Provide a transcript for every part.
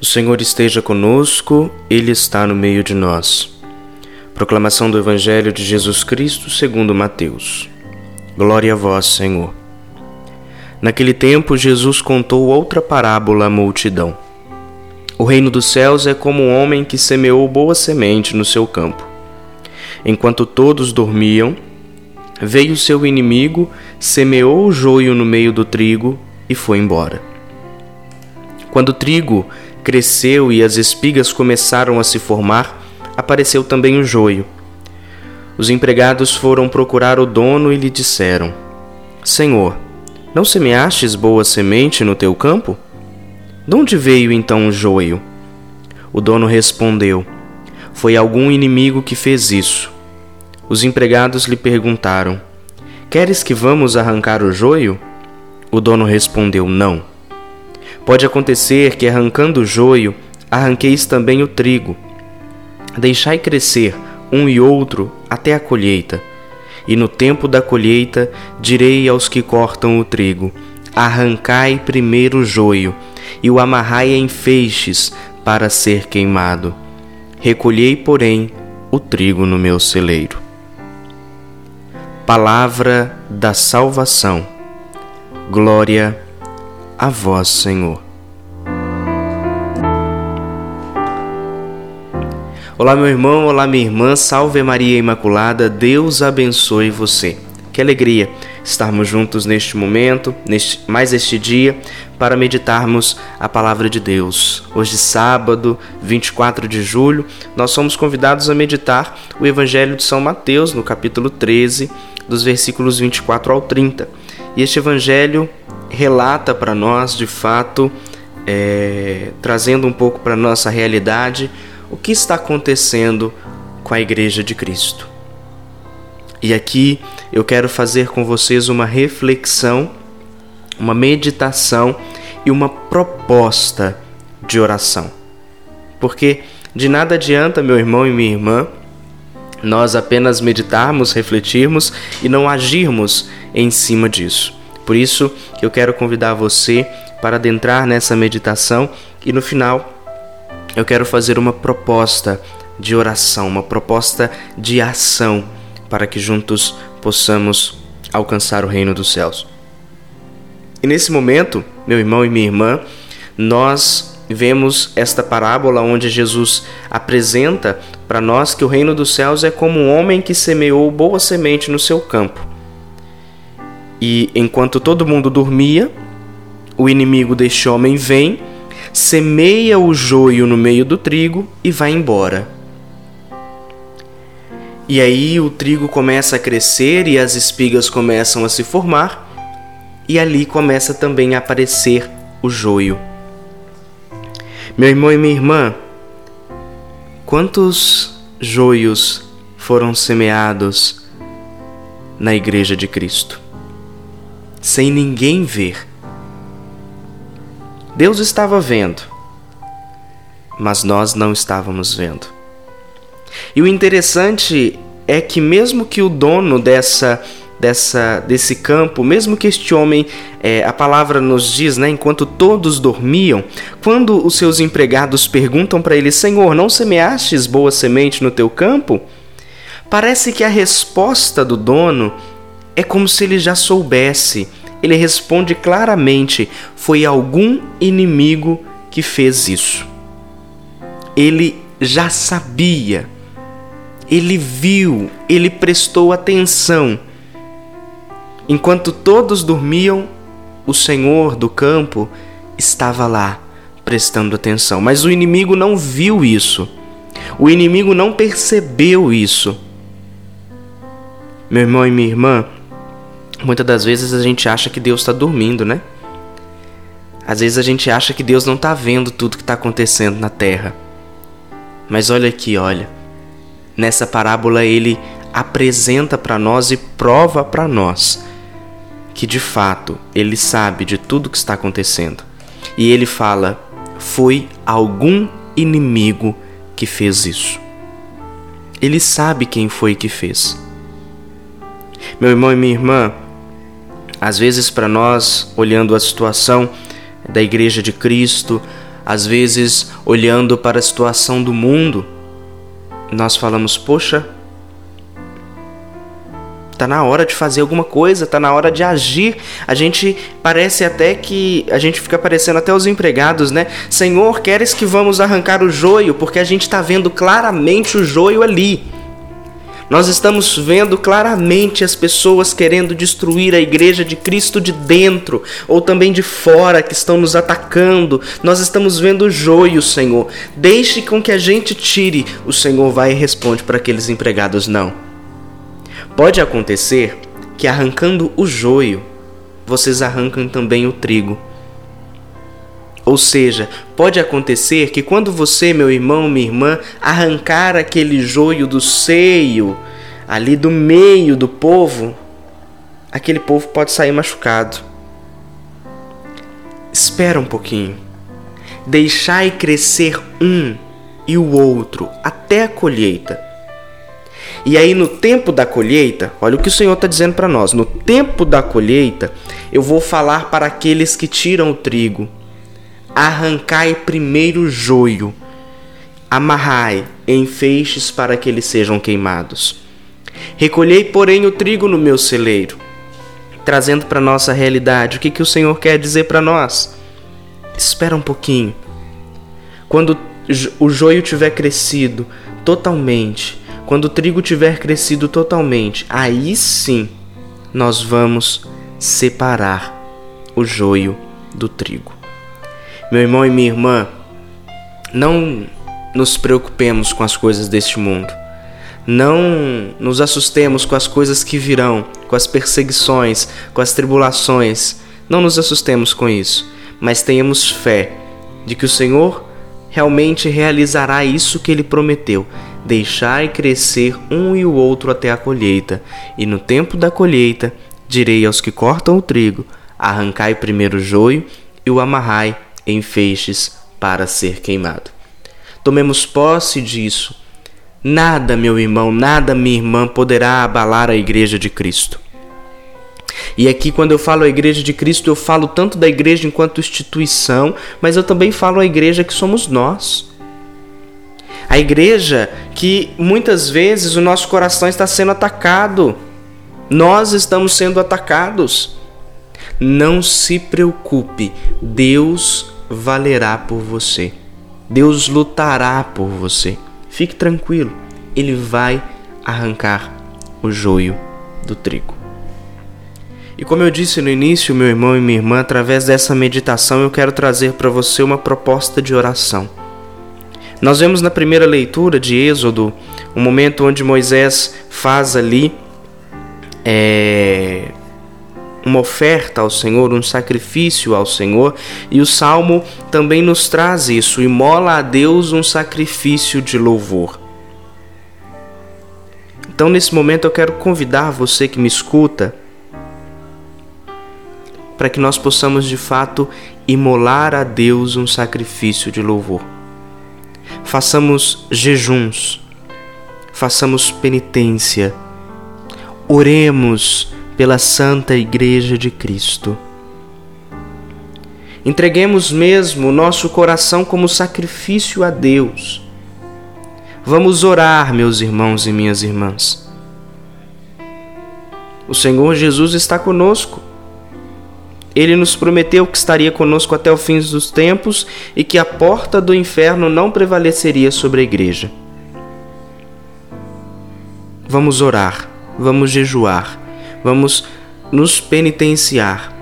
O Senhor esteja conosco, Ele está no meio de nós. Proclamação do Evangelho de Jesus Cristo segundo Mateus. Glória a vós, Senhor. Naquele tempo, Jesus contou outra parábola à multidão. O reino dos céus é como um homem que semeou boa semente no seu campo. Enquanto todos dormiam, veio seu inimigo, semeou o joio no meio do trigo e foi embora. Quando o trigo cresceu e as espigas começaram a se formar, apareceu também o joio. Os empregados foram procurar o dono e lhe disseram: Senhor, não semeastes boa semente no teu campo? De onde veio então o joio? O dono respondeu: Foi algum inimigo que fez isso. Os empregados lhe perguntaram: Queres que vamos arrancar o joio? O dono respondeu: Não. Pode acontecer que, arrancando o joio, arranqueis também o trigo. Deixai crescer um e outro até a colheita. E no tempo da colheita direi aos que cortam o trigo: Arrancai primeiro o joio, e o amarrai em feixes para ser queimado. Recolhei, porém, o trigo no meu celeiro. Palavra da salvação. Glória a a vós, Senhor. Olá, meu irmão, olá, minha irmã, salve Maria Imaculada, Deus abençoe você. Que alegria estarmos juntos neste momento, neste, mais este dia, para meditarmos a palavra de Deus. Hoje, sábado, 24 de julho, nós somos convidados a meditar o Evangelho de São Mateus, no capítulo 13, dos versículos 24 ao 30. E este Evangelho relata para nós, de fato, é, trazendo um pouco para nossa realidade, o que está acontecendo com a Igreja de Cristo. E aqui eu quero fazer com vocês uma reflexão, uma meditação e uma proposta de oração. Porque de nada adianta, meu irmão e minha irmã, nós apenas meditarmos, refletirmos e não agirmos em cima disso. Por isso, eu quero convidar você para adentrar nessa meditação e no final eu quero fazer uma proposta de oração, uma proposta de ação para que juntos possamos alcançar o reino dos céus. E nesse momento, meu irmão e minha irmã, nós vemos esta parábola onde Jesus apresenta para nós que o reino dos céus é como um homem que semeou boa semente no seu campo. E enquanto todo mundo dormia, o inimigo deste homem vem, semeia o joio no meio do trigo e vai embora. E aí o trigo começa a crescer e as espigas começam a se formar, e ali começa também a aparecer o joio. Meu irmão e minha irmã, quantos joios foram semeados na Igreja de Cristo? Sem ninguém ver. Deus estava vendo, mas nós não estávamos vendo. E o interessante é que mesmo que o dono dessa dessa desse campo, mesmo que este homem, é, a palavra nos diz, né, enquanto todos dormiam, quando os seus empregados perguntam para ele, Senhor, não semeastes boa semente no teu campo? Parece que a resposta do dono é como se ele já soubesse. Ele responde claramente: foi algum inimigo que fez isso. Ele já sabia, ele viu, ele prestou atenção. Enquanto todos dormiam, o senhor do campo estava lá, prestando atenção. Mas o inimigo não viu isso. O inimigo não percebeu isso. Meu irmão e minha irmã, Muitas das vezes a gente acha que Deus está dormindo, né? Às vezes a gente acha que Deus não está vendo tudo que está acontecendo na terra. Mas olha aqui, olha. Nessa parábola ele apresenta para nós e prova para nós que de fato ele sabe de tudo que está acontecendo. E ele fala: foi algum inimigo que fez isso. Ele sabe quem foi que fez. Meu irmão e minha irmã, às vezes, para nós, olhando a situação da Igreja de Cristo, às vezes olhando para a situação do mundo, nós falamos: Poxa, tá na hora de fazer alguma coisa, tá na hora de agir. A gente parece até que a gente fica parecendo até os empregados, né? Senhor, queres que vamos arrancar o joio, porque a gente está vendo claramente o joio ali. Nós estamos vendo claramente as pessoas querendo destruir a igreja de Cristo de dentro ou também de fora que estão nos atacando. Nós estamos vendo o joio, Senhor. Deixe com que a gente tire. O Senhor vai e responde para aqueles empregados: não. Pode acontecer que arrancando o joio, vocês arrancam também o trigo. Ou seja, pode acontecer que quando você, meu irmão, minha irmã, arrancar aquele joio do seio, ali do meio do povo, aquele povo pode sair machucado. Espera um pouquinho. Deixai crescer um e o outro até a colheita. E aí, no tempo da colheita, olha o que o Senhor está dizendo para nós: no tempo da colheita, eu vou falar para aqueles que tiram o trigo arrancai primeiro o joio, amarrai em feixes para que eles sejam queimados. Recolhei, porém, o trigo no meu celeiro. Trazendo para nossa realidade, o que, que o Senhor quer dizer para nós? Espera um pouquinho. Quando o joio tiver crescido totalmente, quando o trigo tiver crescido totalmente, aí sim nós vamos separar o joio do trigo. Meu irmão e minha irmã, não nos preocupemos com as coisas deste mundo. Não nos assustemos com as coisas que virão, com as perseguições, com as tribulações. Não nos assustemos com isso, mas tenhamos fé de que o Senhor realmente realizará isso que ele prometeu: deixai crescer um e o outro até a colheita. E no tempo da colheita, direi aos que cortam o trigo: arrancai primeiro o joio e o amarrai em feixes para ser queimado. Tomemos posse disso. Nada, meu irmão, nada, minha irmã, poderá abalar a Igreja de Cristo. E aqui, quando eu falo a Igreja de Cristo, eu falo tanto da Igreja enquanto instituição, mas eu também falo a Igreja que somos nós. A Igreja que muitas vezes o nosso coração está sendo atacado. Nós estamos sendo atacados. Não se preocupe, Deus valerá por você. Deus lutará por você. Fique tranquilo, Ele vai arrancar o joio do trigo. E como eu disse no início, meu irmão e minha irmã, através dessa meditação eu quero trazer para você uma proposta de oração. Nós vemos na primeira leitura de Êxodo um momento onde Moisés faz ali é, uma oferta ao Senhor, um sacrifício ao Senhor, e o salmo também nos traz isso: imola a Deus um sacrifício de louvor. Então, nesse momento, eu quero convidar você que me escuta para que nós possamos de fato imolar a Deus um sacrifício de louvor. Façamos jejuns, façamos penitência, oremos pela Santa Igreja de Cristo. Entreguemos mesmo nosso coração como sacrifício a Deus. Vamos orar, meus irmãos e minhas irmãs. O Senhor Jesus está conosco. Ele nos prometeu que estaria conosco até o fim dos tempos e que a porta do inferno não prevaleceria sobre a igreja. Vamos orar, vamos jejuar, vamos nos penitenciar,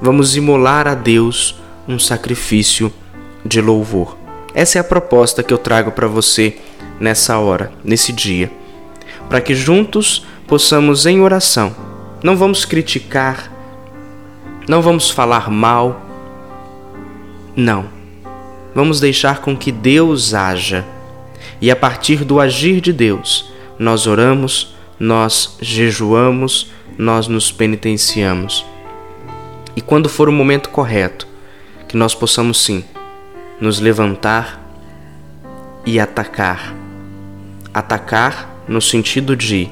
vamos imolar a Deus um sacrifício de louvor. Essa é a proposta que eu trago para você nessa hora, nesse dia, para que juntos possamos em oração, não vamos criticar, não vamos falar mal, não. Vamos deixar com que Deus haja e a partir do agir de Deus, nós oramos, nós jejuamos, nós nos penitenciamos. E quando for o momento correto, que nós possamos sim nos levantar e atacar. Atacar no sentido de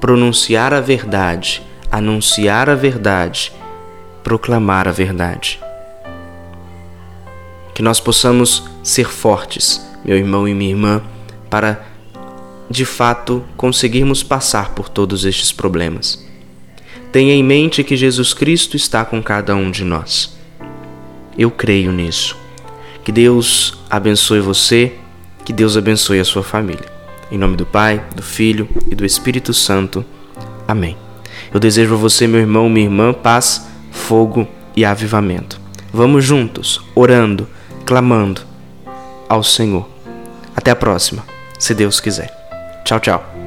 pronunciar a verdade, anunciar a verdade, proclamar a verdade. Que nós possamos ser fortes, meu irmão e minha irmã, para de fato conseguirmos passar por todos estes problemas. Tenha em mente que Jesus Cristo está com cada um de nós. Eu creio nisso. Que Deus abençoe você, que Deus abençoe a sua família. Em nome do Pai, do Filho e do Espírito Santo. Amém. Eu desejo a você, meu irmão, minha irmã, paz, fogo e avivamento. Vamos juntos, orando, clamando ao Senhor. Até a próxima, se Deus quiser. Tchau, tchau.